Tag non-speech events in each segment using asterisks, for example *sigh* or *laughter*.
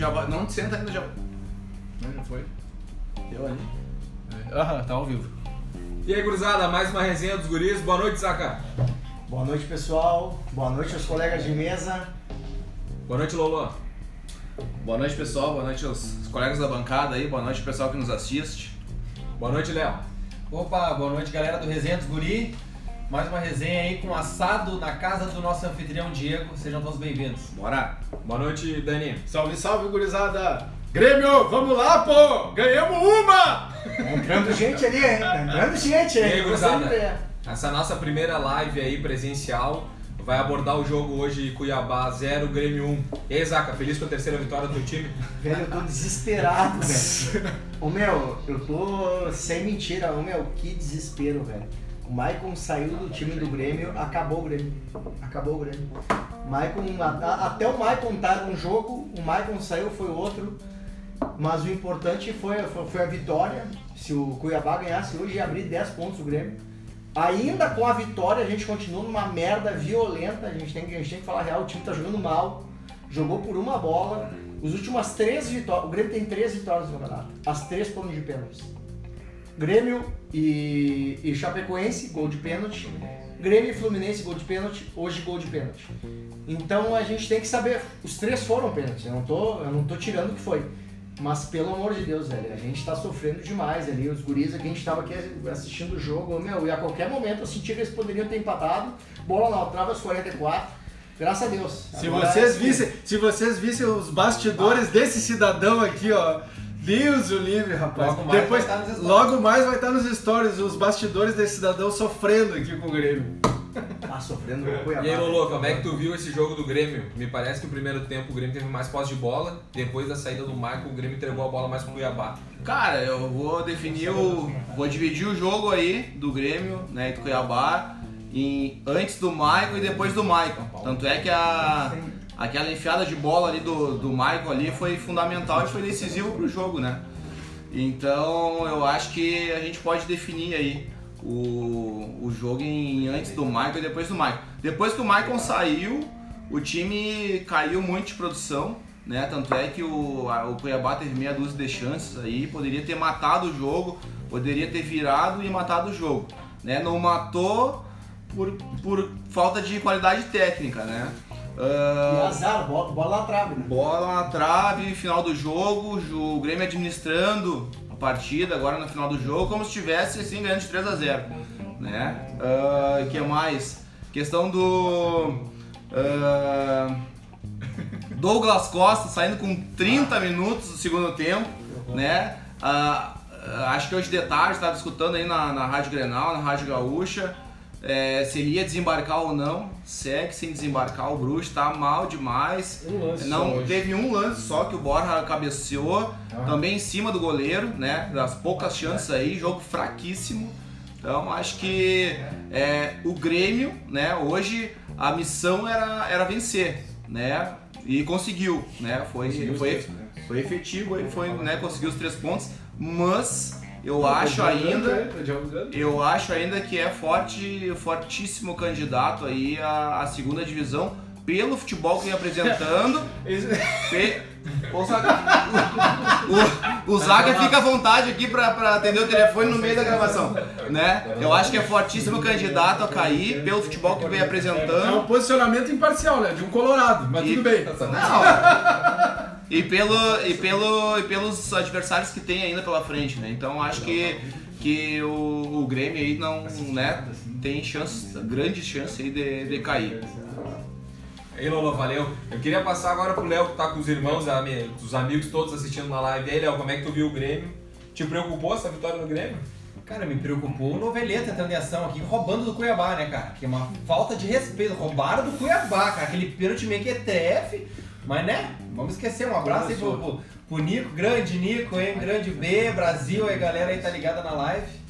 já vai. Não senta ainda já. Não, já foi. Eu ali. Aham, tá ao vivo. E aí, gurizada, mais uma resenha dos guris. Boa noite, Zaca. Boa noite, pessoal. Boa noite aos colegas de mesa. Boa noite, Lolo. Boa noite, pessoal. Boa noite aos colegas da bancada aí. Boa noite, pessoal que nos assiste. Boa noite, Léo. Opa, boa noite galera do Resenha dos Guri. Mais uma resenha aí com assado na casa do nosso anfitrião Diego. Sejam todos bem-vindos. Bora! Boa noite, Dani. Salve, salve, gurizada! Grêmio, vamos lá, pô! Ganhamos uma! Tá entrando gente ali, hein? Tá entrando gente E aí. gurizada? É. Essa nossa primeira live aí presencial vai abordar o jogo hoje Cuiabá 0, Grêmio 1. E aí, Zaca, feliz com a terceira vitória do teu time? Velho, eu tô desesperado, velho. Ô meu, eu tô sem mentira. Ô meu, que desespero, velho. O Maicon saiu do time do Grêmio, acabou o Grêmio. Acabou o Grêmio. Maicon, até o Maicon tá num jogo, o Maicon saiu, foi outro. Mas o importante foi, foi, a vitória. Se o Cuiabá ganhasse hoje, ia abrir 10 pontos o Grêmio. Ainda com a vitória, a gente continua numa merda violenta. A gente tem, a gente tem que falar real, o time tá jogando mal. Jogou por uma bola. As últimas três vitórias. O Grêmio tem três vitórias no campeonato. As três foram de pênaltis. Grêmio e, e Chapecoense, gol de pênalti. Grêmio e Fluminense, gol de pênalti. Hoje, gol de pênalti. Então a gente tem que saber. Os três foram pênaltis. Eu não tô, eu não tô tirando o que foi. Mas pelo amor de Deus, velho, a gente tá sofrendo demais ali. Os guris aqui, a gente tava aqui assistindo o jogo, meu, e a qualquer momento eu senti que eles poderiam ter empatado. Bola na trava aos 44. Graças a Deus. Se Agora, vocês assim, vissem, se vocês vissem os bastidores desse cidadão aqui, ó. Deus o livre, rapaz. Logo mais Depois, vai estar nos stories. logo mais vai estar nos stories os bastidores desse cidadão sofrendo aqui com o Grêmio. Tá sofrendo com o Cuiabá. E aí, Lolo, como é que tu viu esse jogo do Grêmio? Me parece que o primeiro tempo o Grêmio teve mais posse de bola. Depois da saída do Michael, o Grêmio entregou a bola mais pro Cuiabá. Cara, eu vou definir o. Vou dividir o jogo aí do Grêmio, né, e do Cuiabá, em, antes do Michael e depois do Michael. Tanto é que a, aquela enfiada de bola ali do, do Michael ali foi fundamental e foi decisivo pro jogo, né? Então eu acho que a gente pode definir aí o, o jogo em antes do Michael e depois do Michael. Depois que o Michael saiu, o time caiu muito de produção, né? Tanto é que o, o Cuiabá teve meia dúzia de chances aí, poderia ter matado o jogo, poderia ter virado e matado o jogo, né? Não matou por, por falta de qualidade técnica, né? E Ah, azar, bola, bola na trave, né? Bola na trave, final do jogo, o Grêmio administrando a partida agora no final do jogo, como se estivesse assim ganhando de 3 a 0 né? Ah, que mais? Questão do ah, *laughs* Douglas Costa saindo com 30 minutos do segundo tempo, né? Ah, acho que hoje de tarde estava escutando aí na, na Rádio Grenal, na Rádio Gaúcha, é, se ele ia desembarcar ou não. Segue sem desembarcar, o Bruxo tá mal demais. Um lance só Não hoje. teve um lance só que o Borja cabeceou, também em cima do goleiro, né? Das poucas chances aí, jogo fraquíssimo. Então acho que é, o Grêmio, né? Hoje a missão era, era vencer, né? E conseguiu, né? Foi, foi, foi efetivo, ele foi, né? Conseguiu os três pontos, mas eu acho ainda eu acho ainda que é forte, fortíssimo candidato aí à, à segunda divisão pelo futebol que vem apresentando. *laughs* Pe- O Zaga, o, o Zaga fica à vontade aqui pra, pra atender o telefone no meio da gravação, né? Eu acho que é fortíssimo candidato a cair pelo futebol que vem É um apresentando. posicionamento imparcial, né? De um colorado, mas E- tudo bem. Não. E, pelo, e, pelo, e pelos adversários que tem ainda pela frente, né? Então acho que, que o, o Grêmio aí não, né, tem chance, grandes chances aí de, de cair. Aí, Lolo, valeu. Eu queria passar agora pro Léo, que tá com os irmãos, os amigos todos assistindo na live. E aí, Léo, como é que tu viu o Grêmio? Te preocupou essa vitória do Grêmio? Cara, me preocupou o Noveleta entrando em ação aqui, roubando do Cuiabá, né, cara? Que é uma falta de respeito. Roubaram do Cuiabá, cara. Aquele pênalti meio que é TF. Mas, né? Vamos esquecer. Um abraço aí pro, pro, pro Nico, grande Nico, hein? Grande B, Brasil, aí, galera aí tá ligada na live.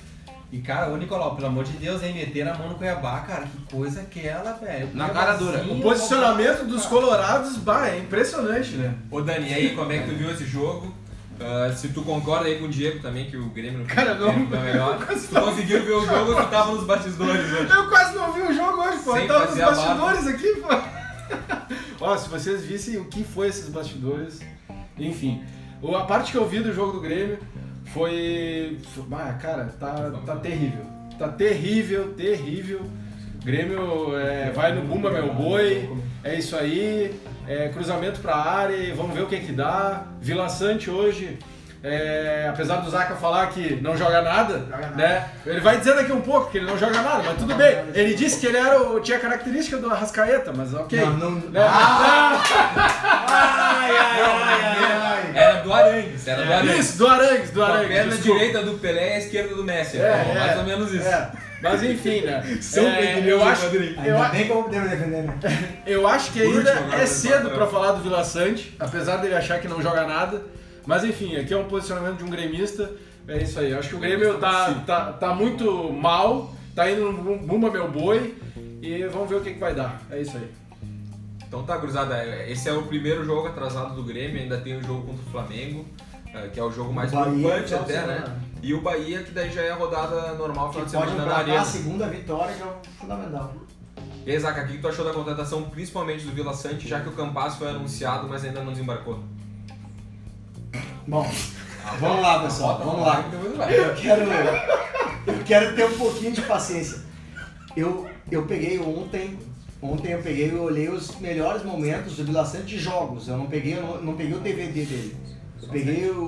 E, cara, ô Nicolau, pelo amor de Deus, hein? Meter a mão no Cuiabá, cara. Que coisa aquela, velho. Na cara dura. O posicionamento dos colorados, bah, é impressionante, né? Ô, Dani, e aí, como é que tu viu esse jogo? Ah, se tu concorda aí com o Diego também, que o Grêmio no Cara, não- tempo é melhor. Se tu conseguiu ver o jogo, tu tava nos bastidores hoje. Eu quase não vi o jogo hoje, pô. Sem Eu tava nos bastidores aqui, pô. Ó, se vocês vissem o que foi esses bastidores, Enfim, a parte que eu vi do jogo do Grêmio foi. Ah, cara, tá, tá terrível. Tá terrível, terrível. Grêmio é, vai no Bumba Meu Boi, é isso aí. é, cruzamento pra área, vamos ver o que que dá. Vila Sante hoje, é, apesar do Zaca falar que não joga nada, Joga nada. né? Ele vai dizer daqui um pouco que ele não joga nada, mas tudo bem. Ele disse que ele era o, tinha a característica do Arrascaeta, mas ok. Não, não- Né? *laughs* Ai, ai, ai, ai, ai. Era do Arangues, era do Arangues. Isso, do Arangues, do Com a Arangues. perna desculpa. direita do Pelé e a esquerda do Messi. É, É, é, mais ou menos isso. é. Mas enfim, né? *laughs* São É, eu, acho, eu, defender, né? *laughs* eu acho que ainda é cedo pra falar do Vila Sante, apesar dele achar que não joga nada. Mas enfim, aqui é um posicionamento de um gremista. É isso aí. Acho que o Grêmio tá, tá, tá muito mal, tá indo no Bumba Meu Boi. E vamos ver o que, que vai dar. É isso aí. Então tá, gurizada, esse é o primeiro jogo atrasado do Grêmio, ainda tem o jogo contra o Flamengo, eh, que é o jogo mais preocupante final até, né? semana. E o Bahia, que daí já é a rodada normal, final Que de pode semana na Arena. a segunda vitória, que é fundamental. E aí, Zaca, o que tu achou da contratação, principalmente do Vila Sante, já que o Campas foi anunciado, mas ainda não desembarcou? Bom, vamos lá, pessoal, vamos lá. Eu quero, eu quero ter um pouquinho de paciência. Eu, eu peguei ontem, ontem eu peguei e olhei os melhores momentos do Vila Sante de jogos. Eu não peguei, eu não, não peguei o DVD dele. Eu peguei o,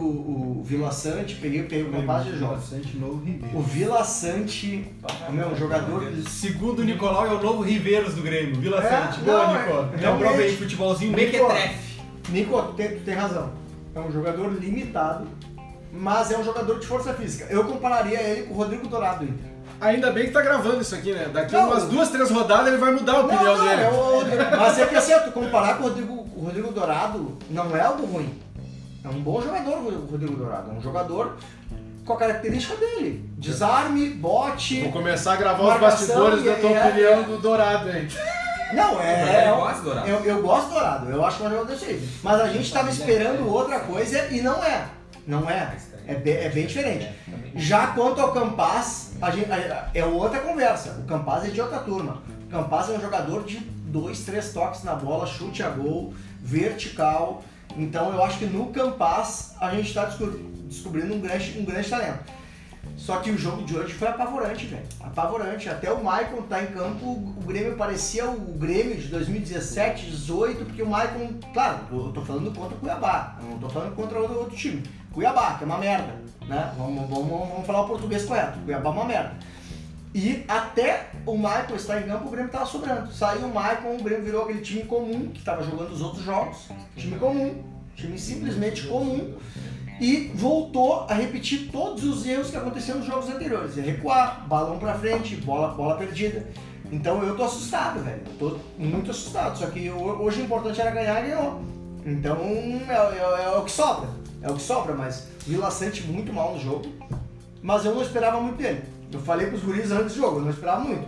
o Vila Sante, peguei, peguei o Campas de jogos. Bastante novo Ribeiro. O Vila Sante, o meu um jogador Segundo o Nicolau, é o novo Riveiros do Grêmio. Vila É, Sante. Boa, não, é- Nico. Realmente. prova aí, futebolzinho Nico, mequetrefe. Nico, tem, tu tem razão. É um jogador limitado, mas é um jogador de força física. Eu compararia ele com o Rodrigo Dourado do Inter. Ainda bem que tá gravando isso aqui, né? Daqui Não. umas duas, três rodadas ele vai mudar a opinião não, não, dele. é o- mas é que assim, ó, tu comparar com o Rodrigo, o Rodrigo Dourado não é algo ruim. É um bom jogador o Rodrigo Dourado. É um jogador com a característica dele. Desarme, bote. Vou começar a gravar os bastidores da tua é- opinião é- do Dourado, hein? Não, é. ele é gosta do Dourado. Eu, eu gosto do Dourado, eu acho que é jogador desse jeito. Mas a gente tava esperando outra coisa e não é. Não é. É bem, é bem diferente. Já quanto ao Campas, a gente, a- é outra conversa. O Campas é de outra turma. O Campas é um jogador de dois, três toques na bola, chute a gol, vertical. Então eu acho que no Campas a gente está descobrindo um grande, um grande talento. Só que o jogo de hoje foi apavorante, velho. Apavorante. Até o Maicon tá em campo, o Grêmio parecia o Grêmio de 2017, 18, porque o Maicon, claro, eu tô falando contra o Cuiabá, eu não tô falando contra outro, outro time. Cuiabá, que é uma merda, né? Vamos, vamos, vamos falar o português correto. Cuiabá é uma merda. E até o Maicon estar em campo, o Grêmio tava sobrando. Saiu o Maicon, o Grêmio virou aquele time comum, que tava jogando os outros jogos. Time comum. Time simplesmente comum e voltou a repetir todos os erros que aconteceram nos jogos anteriores. Recuar, balão pra frente, bola, bola perdida. Então eu tô assustado, velho. Tô muito assustado. Só que ho- hoje o importante era ganhar e ganhou. Então é, é- é o que sobra. É o que sobra, mas Vila Sante muito mal no jogo. Mas eu não esperava muito dele. Eu falei pros guris antes do jogo, eu não esperava muito.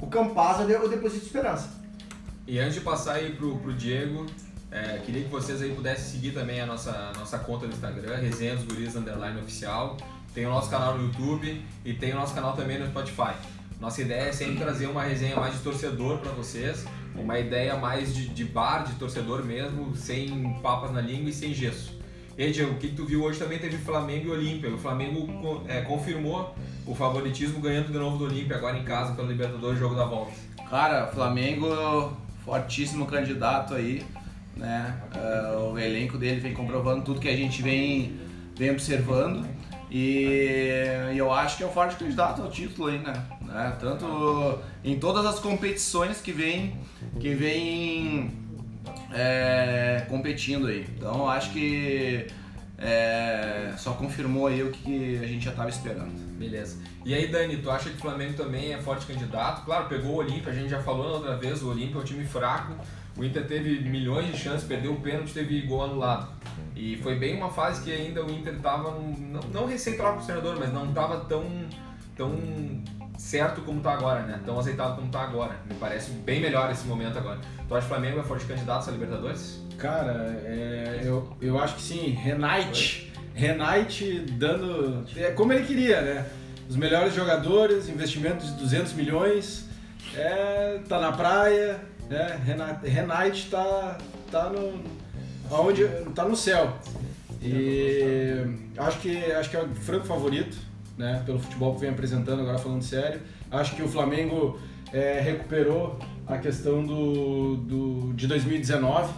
O Campaz eu, de- eu deposito esperança. E antes de passar aí pro, pro Diego, é, queria que vocês aí pudessem seguir também a nossa, nossa conta no Instagram, Resenha dos Guris Underline Oficial. Tem o nosso canal no YouTube e tem o nosso canal também no Spotify. Nossa ideia é sempre trazer uma resenha mais de torcedor para vocês, uma ideia mais de, de bar, de torcedor mesmo, sem papas na língua e sem gesso. E Diego, o que tu viu hoje também teve Flamengo e Olímpia. O Flamengo é, confirmou o favoritismo ganhando de novo do Olímpia agora em casa pelo Libertadores, jogo da volta. Cara, Flamengo, fortíssimo candidato aí, né? É, o elenco dele vem comprovando tudo que a gente vem, vem observando. E, e eu acho que é o forte candidato ao título aí, né? Tanto em todas as competições que vem, que vem é, competindo aí. Então acho que é, só confirmou aí o que a gente já estava esperando. Beleza. E aí, Dani, tu acha que o Flamengo também é forte candidato? Claro, pegou o Olímpia, a gente já falou na outra vez, o Olímpia é um time fraco. O Inter teve milhões de chances, perdeu o pênalti, teve gol anulado. E foi bem uma fase que ainda o Inter tava, num- não, não recém-troca pro treinador, mas não tava tão, tão certo como tá agora, né? Tão aceitado como tá agora. Me parece bem melhor esse momento agora. Tu acha que o Flamengo é forte candidato a Libertadores? Cara, é, eu, eu acho que sim. Renate. Renate dando. É como ele queria, né? Os melhores jogadores, investimento de 200 milhões. É, tá na praia. Né? Renate, Renate tá, tá no, aonde tá no céu. E acho que acho que é o franco favorito, né, pelo futebol que vem apresentando agora falando sério. Acho que o Flamengo é, recuperou a questão do, do de 2019,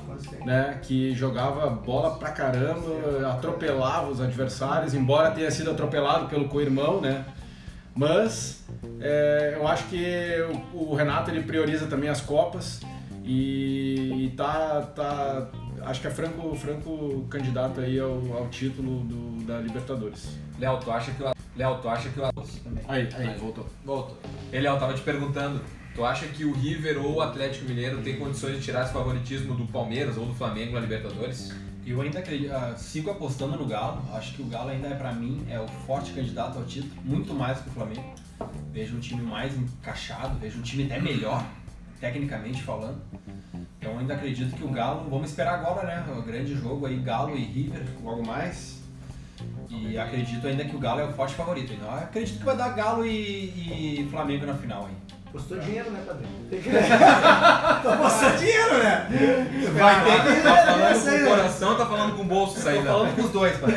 né, que jogava bola pra caramba, atropelava os adversários, embora tenha sido atropelado pelo co-irmão, né? Mas é, eu acho que o, o Renato ele prioriza também as copas e, e tá, tá acho que é franco, franco candidato aí ao, ao título do, da Libertadores. Léo, tu acha que o Léo, tu acha que o Aí, aí, voltou. Voltou. Ei, Léo, tava te perguntando. Tu acha que o River ou o Atlético Mineiro tem condições de tirar esse favoritismo do Palmeiras ou do Flamengo na Libertadores? Eu ainda acredito, ah, sigo apostando no Galo. Acho que o Galo ainda é pra mim é o forte candidato ao título, muito mais que o Flamengo. Vejo um time mais encaixado, vejo um time até melhor, tecnicamente falando. Então eu ainda acredito que o Galo, vamos esperar agora, né? O grande jogo aí, Galo e River, logo mais. E acredito ainda que o Galo é o forte favorito. Então eu acredito que vai dar Galo e, e Flamengo na final aí. Postou dinheiro, né, Padrinho? *laughs* Tem que... Tô apostando dinheiro, né? Vai ter que... Tá falando Essa aí, com né? o coração ou tá falando com o bolso Tô saída? falando com os dois, pai.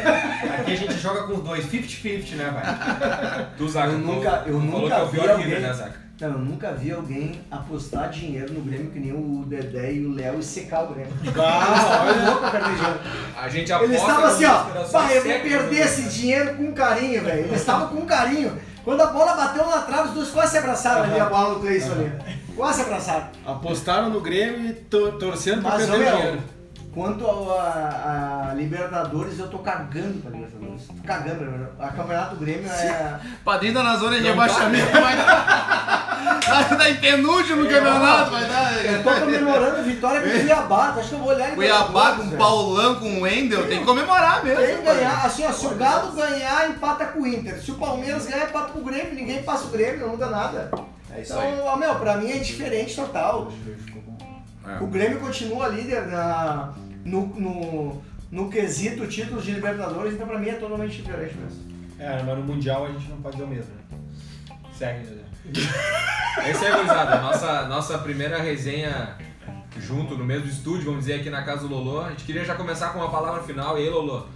Aqui a gente joga com os dois, 50-50, né, pai? Tu, Zaca, Eu nunca- eu tu falou nunca que é o pior alguém- River, né, Zaca? Não, eu nunca vi alguém apostar dinheiro no Grêmio que nem o Dedé e o Léo e secar o Grêmio. Eles estavam loucos carnejando. A gente aposta Eles estavam assim, ó, pai, eu vou perder esse dinheiro com carinho, velho. Eles estavam com carinho. Quando a bola bateu na trave, os dois quase se abraçaram ali, a bola do Cleison ali. Quase se abraçaram. Apostaram no Grêmio e to- torcendo pra Mas, perder meu, dinheiro. Quanto ao- a, a Libertadores, eu tô cagando pra Libertadores. Tô cagando, meu. A Campeonato do Grêmio é... Padrinho tá na zona de rebaixamento, vai dar. Vai dar em penúltimo campeonato, vai dar. Eu tô comemorando a vitória com o Cuiabá. Tu acha que eu vou olhar Cuiabá Libertadores, com velho? Paulão, com o Wendel, tem que comemorar mesmo. Tem que ganhar, assim, ó, se o Galo ganhar, empata com o Inter. Se o Palmeiras ganhar, empata com o Grêmio. Ninguém passa o Grêmio, não muda nada. É isso Então, aí. ó, meu, pra mim é diferente total. É. O Grêmio continua líder na, no, no, no quesito títulos de Libertadores, então pra mim é totalmente diferente mesmo. É, mas no Mundial a gente não pode dizer o mesmo, né? Segue, Dedé. É isso aí, gurizada. Nossa, nossa primeira resenha junto no mesmo estúdio, vamos dizer, aqui na casa do Lolo. A gente queria já começar com uma palavra final. E aí, Lolo,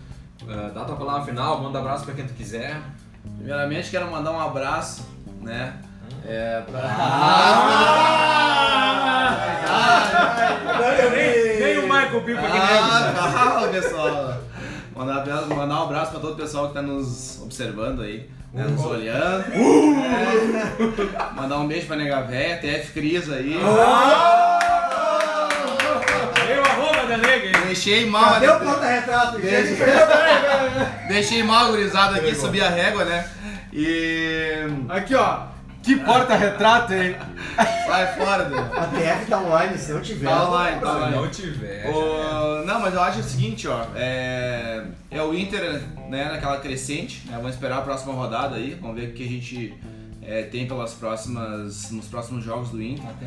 eh, dá tua palavra final, manda abraço pra quem tu quiser. Primeiramente, quero mandar um abraço, né? É, pra... *laughs* Nem o Pipa Ah, calma, pessoal. Mandar, mandar um abraço pra todo o pessoal que tá nos observando aí, né, nos olhando. É. Mandar um beijo pra Nega Véia, TF Cris aí. Tem o arroba da nega. Deixei mal, Cadê o porta-retrato? Deixa- deixei mal gurizada aqui, subir a régua, né? E. Aqui, ó. Que porta-retrato, hein? Sai fora, Deus. A TF tá online, se não tiver. Tá online, tá Se online. não tiver. O- Não, mas eu acho o seguinte, ó. É, é o Inter, né, naquela crescente, né? Vamos esperar a próxima rodada aí. Vamos ver o que a gente é, tem pelas próximas. nos próximos jogos do Inter. Até.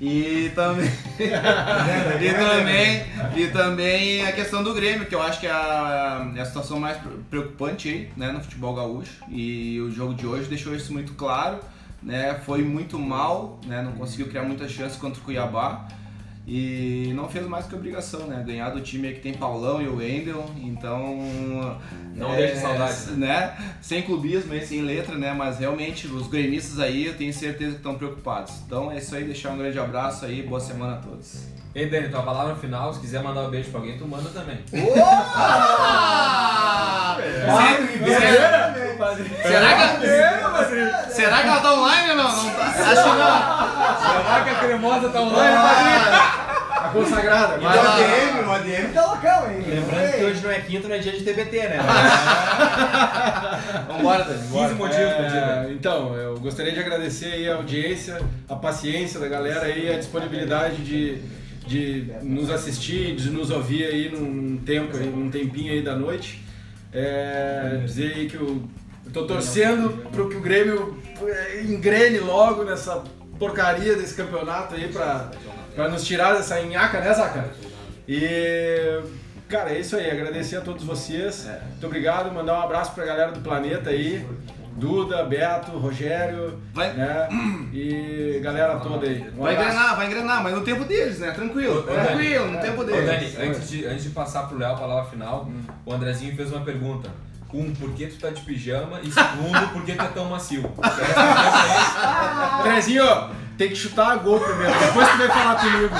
E também. *laughs* e também. E também a questão do Grêmio, que eu acho que é a, é a situação mais preocupante aí, né, no futebol gaúcho. E o jogo de hoje deixou isso muito claro. Né, foi muito mal, né, não conseguiu criar muitas chances contra o Cuiabá. E não fez mais que obrigação, né? Ganhar do time aí que tem Paulão e o Wendel, então. Não deixa de saudade, Né? Sem clubismo aí, sem letra, né? Mas realmente os gremistas aí eu tenho certeza que estão preocupados. Então é isso aí, deixar um grande abraço aí, boa semana a todos. Ei, Dani, tua palavra final, se quiser mandar um beijo pra alguém, tu manda também. Será que, será que ela tá online ou não? não tá. Acho que não. Será que a cremosa tá online, Padrinho? A consagrada. O Vai lá. ADM, o ADM tá local, hein? Lembrando que hoje não é quinta, não é dia de TBT, né? *laughs* Vambora, Dani. 15 bora. motivos pra dia. É, então, eu gostaria de agradecer aí a audiência, a paciência da galera aí, a disponibilidade de, de nos assistir, de nos ouvir aí num tempo, aí, num tempinho aí da noite. É, dizer aí que eu, tô torcendo pro que o Grêmio é, engrene logo nessa porcaria desse campeonato aí pra, pra nos tirar dessa nhaca, né, Zaca? E, cara, é isso aí. Agradecer a todos vocês. Muito obrigado. Mandar um abraço pra galera do planeta aí. Duda, Beto, Rogério, Vai- né? E galera toda aí. Um Vai abraço. engrenar, vai engrenar, mas no tempo deles, né? Tranquilo, Ô, Dani, tranquilo, no tempo Ô, deles. Dani, antes de, antes de passar pro Léo a palavra final, o Andrezinho fez uma pergunta. Um, por que tu tá de pijama? E segundo, por que tu é tão macio? Andrezinho, tem que chutar a gol primeiro, depois tu vem falar comigo.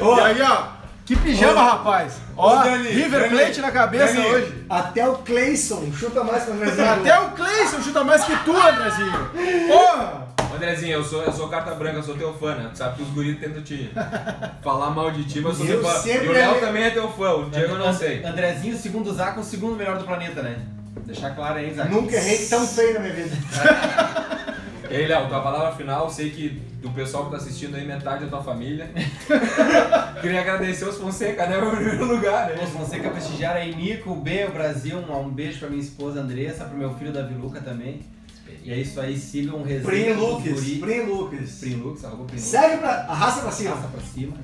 E aí, ó, que pijama, rapaz. Ó, Ô, Dani, River Dani, Plate na cabeça Dani. hoje. Até o Cleison chuta mais pra Brasil. Até o Cleison chuta mais que tu, Andrezinho. Porra! Andrezinho, eu sou, eu sou carta branca, eu sou teu fã, né? Tu sabe que os guris tentam te *laughs* falar mal de ti, mas eu sou Eu teu fã. sempre E o Léo também é teu fã, o Diego eu não sei. Andrezinho, segundo o Zaca, o segundo melhor do planeta, né? Deixar claro aí, Zaca. Nunca errei tão feio na minha vida. *laughs* E aí, Léo, tua palavra final, sei que do pessoal que tá assistindo aí, metade é tua família. *laughs* Queria agradecer os Fonseca, né? Em primeiro lugar, né? Os Fonseca prestigiaram aí, Nico, B, o Brasil, um, um beijo pra minha esposa Andressa, pro meu filho Davi Luca também. E é isso aí, sigam o resenha Prim Lucas. Prim Lucas. Prim Lucas, arroba Prim Lucas. Segue pra. Arrasta pra cima. Passa pra cima.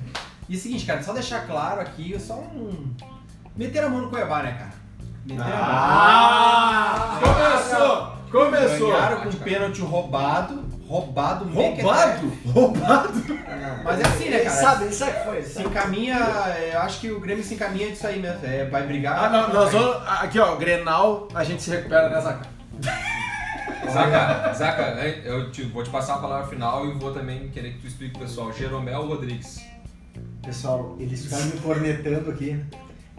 E é o seguinte, cara, só deixar claro aqui, só um... Meter a mão no Cuiabá, né, cara? Meter Ah! Começou! a mão. Começou! Ganharam com um pênalti roubado, roubado, Roubado? Roubado? Mas é assim, né, Ele cara? sabe, ele sabe que foi. ele Se encaminha, eu acho que o Grêmio se encaminha disso aí mesmo. É, vai brigar. Ah, não, nós vamos. Aqui, ó, Grenal, a gente se recupera nessa. Zaca, Zaca, eu te- vou te passar a palavra final e vou também querer que tu explique pro pessoal. Jeromel Rodrigues. Pessoal, eles ficaram me cornetando aqui.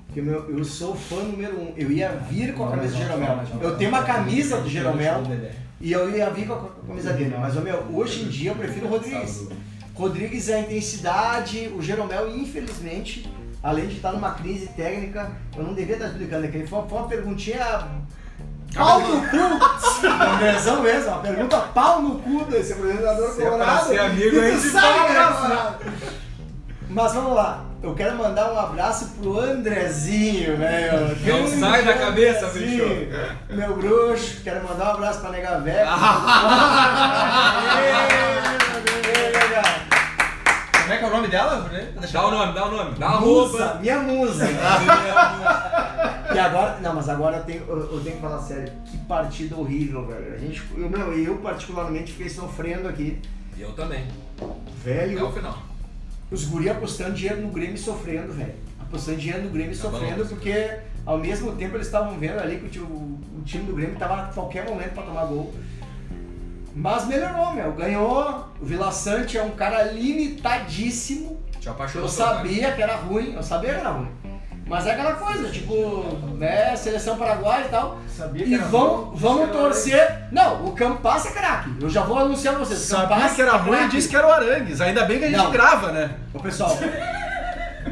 Porque meu, eu sou fã número um. Eu ia vir com a camisa do Jeromel. Eu tenho uma camisa do Jeromel e eu ia vir com a camisa dele. Mas, meu, hoje em dia eu prefiro o Rodrigues. Rodrigues é a intensidade, o Jeromel, infelizmente, além de estar numa crise técnica, eu não devia estar explicando aqui. Foi, foi uma perguntinha. Pau no cu! Andrezão mesmo, uma pergunta pau no cu desse apresentador Se é pra colorado. ser amigo, E tu gente sabe que é né? colorado. Mas vamos lá, eu quero mandar um abraço pro Andrezinho, né? meu? Não Grande sai da cabeça, Andrezinho. Meu bruxo, quero mandar um abraço pra Nega Velha. *laughs* Como é que é o nome dela? Deixa Dá o nome, dá o nome, dá a Musa, roupa. *laughs* minha musa. E agora, não, mas agora eu tenho, eu, eu tenho que falar sério. Que partida horrível, velho. A gente, eu, meu, eu particularmente fiquei sofrendo aqui. E eu também. Velho, É o final. os guri apostando dinheiro no Grêmio e sofrendo, velho. Apostando dinheiro no Grêmio e Tá sofrendo bom. porque ao mesmo tempo eles estavam vendo ali que o, o- o time do Grêmio tava a qualquer momento pra tomar gol. Mas melhorou, meu. Ganhou. O Vila Sante é um cara limitadíssimo. Te apaixonou. Eu cara. sabia que era ruim, eu sabia que era ruim. Mas é aquela coisa, tipo, né, seleção paraguaia e tal. Sabia E vamos, vamos torcer. Não, o Campas é craque. Eu já vou anunciar pra vocês. Sabia Campas que era é ruim e disse que era o Arangues. Ainda bem que a gente Não. grava, né? Ô pessoal,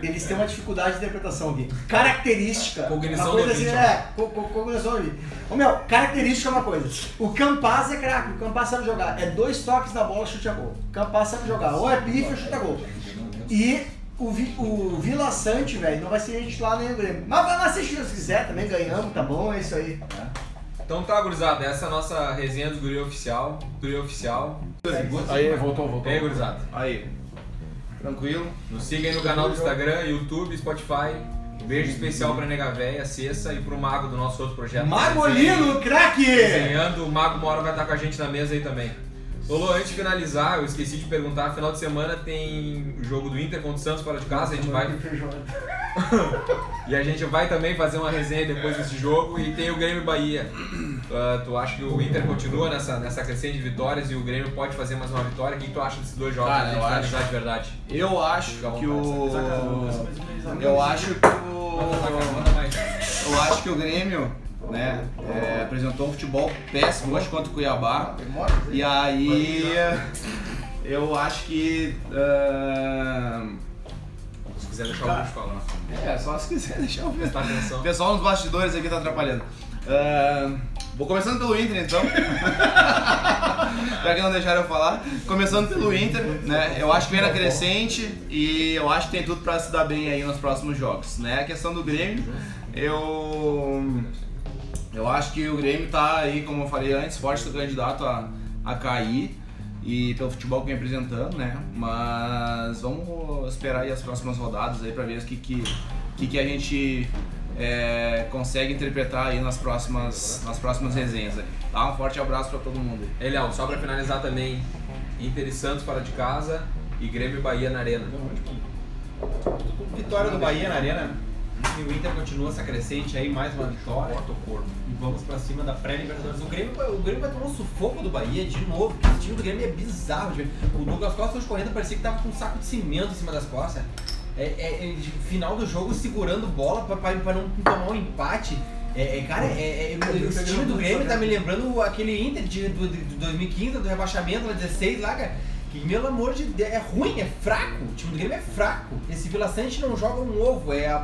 eles têm uma dificuldade de interpretação aqui. Característica. Cognição uma coisa do assim, ouvinte, é, co co cognição do ouvinte. Ô meu, característica é uma coisa. O Campas é craque, o Campas sabe jogar. É dois toques na bola, chute a gol. O Campas sabe jogar. Ou é pife ou chuta gol. E o, Vi, o Vila Sante, velho, não vai ser gente lá nem o Grêmio. Mas vai assistir se quiser também, ganhamos, tá bom, é isso aí. Então tá, gurizada, essa é a nossa resenha dos Guri Oficial. Guri Oficial. Aí, voltou, voltou. E aí, gurizada? Aí. Tranquilo. Nos siga aí no canal do Instagram, YouTube, Spotify. Um beijo especial pra Nega Véia, Cessa e pro Mago do nosso outro projeto. Magolino, craque! Desenhando, o Mago hora vai estar com a gente na mesa aí também. Lolo, antes de finalizar, eu esqueci de perguntar, final de semana tem o jogo do Inter contra o Santos fora de casa, a gente vai *laughs* e a gente vai também fazer uma resenha depois desse jogo e tem o Grêmio e Bahia. Ah, tu acha que o Inter continua nessa, nessa crescente de vitórias e o Grêmio pode fazer mais uma vitória? O que tu acha desses dois jogos? Cara, eu finalizar acho- de verdade. Eu acho que o. Eu acho que o. Eu acho que o Grêmio, né, é, apresentou um futebol péssimo hoje contra o Cuiabá. E aí. *laughs* Eu acho que. ah, Se quiser deixar o bicho falar. é, só se quiser *laughs* deixar ver. Prestar atenção. O pessoal nos bastidores aqui tá atrapalhando. Ah, vou começando pelo Inter então. *laughs* Já que não deixaram eu falar. Começando pelo Inter, né? Eu acho que vem na crescente e eu acho que tem tudo pra se dar bem aí nos próximos jogos, né? A questão do Grêmio, eu. Eu acho que o Grêmio tá aí, como eu falei antes, forte candidato a, a cair. E pelo futebol que vem apresentando, né? Mas vamos esperar aí as próximas rodadas aí pra ver o que, que, que, que a gente é, consegue interpretar aí nas próximas, nas próximas resenhas. aí. Tá? Um forte abraço pra todo mundo. aí. Eliel, só pra finalizar também, Inter e Santos fora de casa e Grêmio e Bahia na Arena. Vitória do Bahia na Arena. E o Inter continua essa crescente aí, mais uma vitória. E vamos pra cima da pré-Libertadores. O Grêmio, vai- o Grêmio vai tomar um sufoco do Bahia de novo, porque esse time do Grêmio é bizarro. ver. O Douglas Costa hoje correndo parecia que tava com um saco de cimento em cima das costas. É, é- é final do jogo segurando bola pra, pra, pra não tomar um empate. É, é, cara, é, é- é- esse time do Grêmio tá me lembrando aquele Inter de, do, de 2015, do rebaixamento, lá 16 lá, cara. Que, pelo amor de Deus, é ruim, é fraco. O time do Grêmio é fraco. Esse Vila Sante não joga um ovo. É a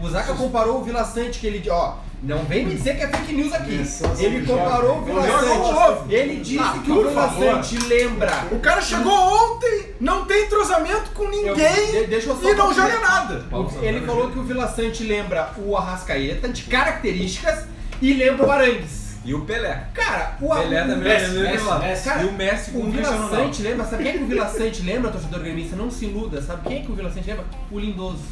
o Zaca comparou o Vila Sante que ele. Ó, não vem me dizer que é fake news aqui. Ele comparou o Vila Sante. Ele disse Ah, que o Vila. Sante lembra. O cara chegou ontem, não tem entrosamento com Eu- ninguém de- deixa eu só e não joga nada. Ele falou que o Vila Sante lembra o Arrascaeta de características e lembra o Arangues. E o Pelé. Cara, o Pelé o- também Messi, lembra Messi. Messi. Cara, E o Messi com o o Vila. Sante lembra, sabe quem é que o Vila Sante lembra, torcedor gremista? Não se iluda, sabe quem é que o Vila Sante lembra? O Lindoso.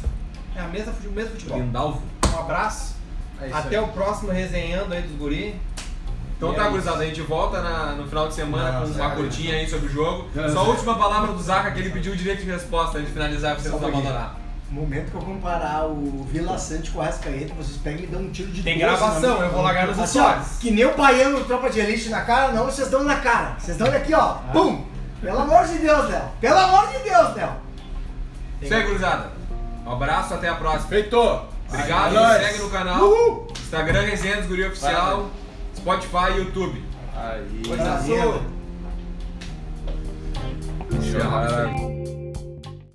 É a mesma, o mesmo futebol. Lindalvo. Um abraço. É Até aí. o próximo resenhando aí dos guri. Então E tá, é gurizada, a gente volta na- no final de semana Não, com uma curtinha aí sobre o jogo. Não, Só a última palavra do Zaca, que ele pediu o direito de resposta antes de finalizar, pra vocês não abandonar. Momento que eu comparar o Vila Sante com o Arrascaeta, vocês pegam e dão um tiro de Tem 12 gravação, minha- eu vou largar nos Assim, ó. Que nem o baiano tropa de elite na cara, não, vocês dão na cara. Vocês dão aqui, ó. Pum! Pelo amor de Deus, Léo. Pelo amor de Deus, Léo. Isso aí, gurizada. Um abraço, até a próxima. Feito. Obrigado, nóis. segue no canal. Instagram Resenha dos Guri Oficial. Spotify e YouTube. Aí. Coisa boa. Tchau.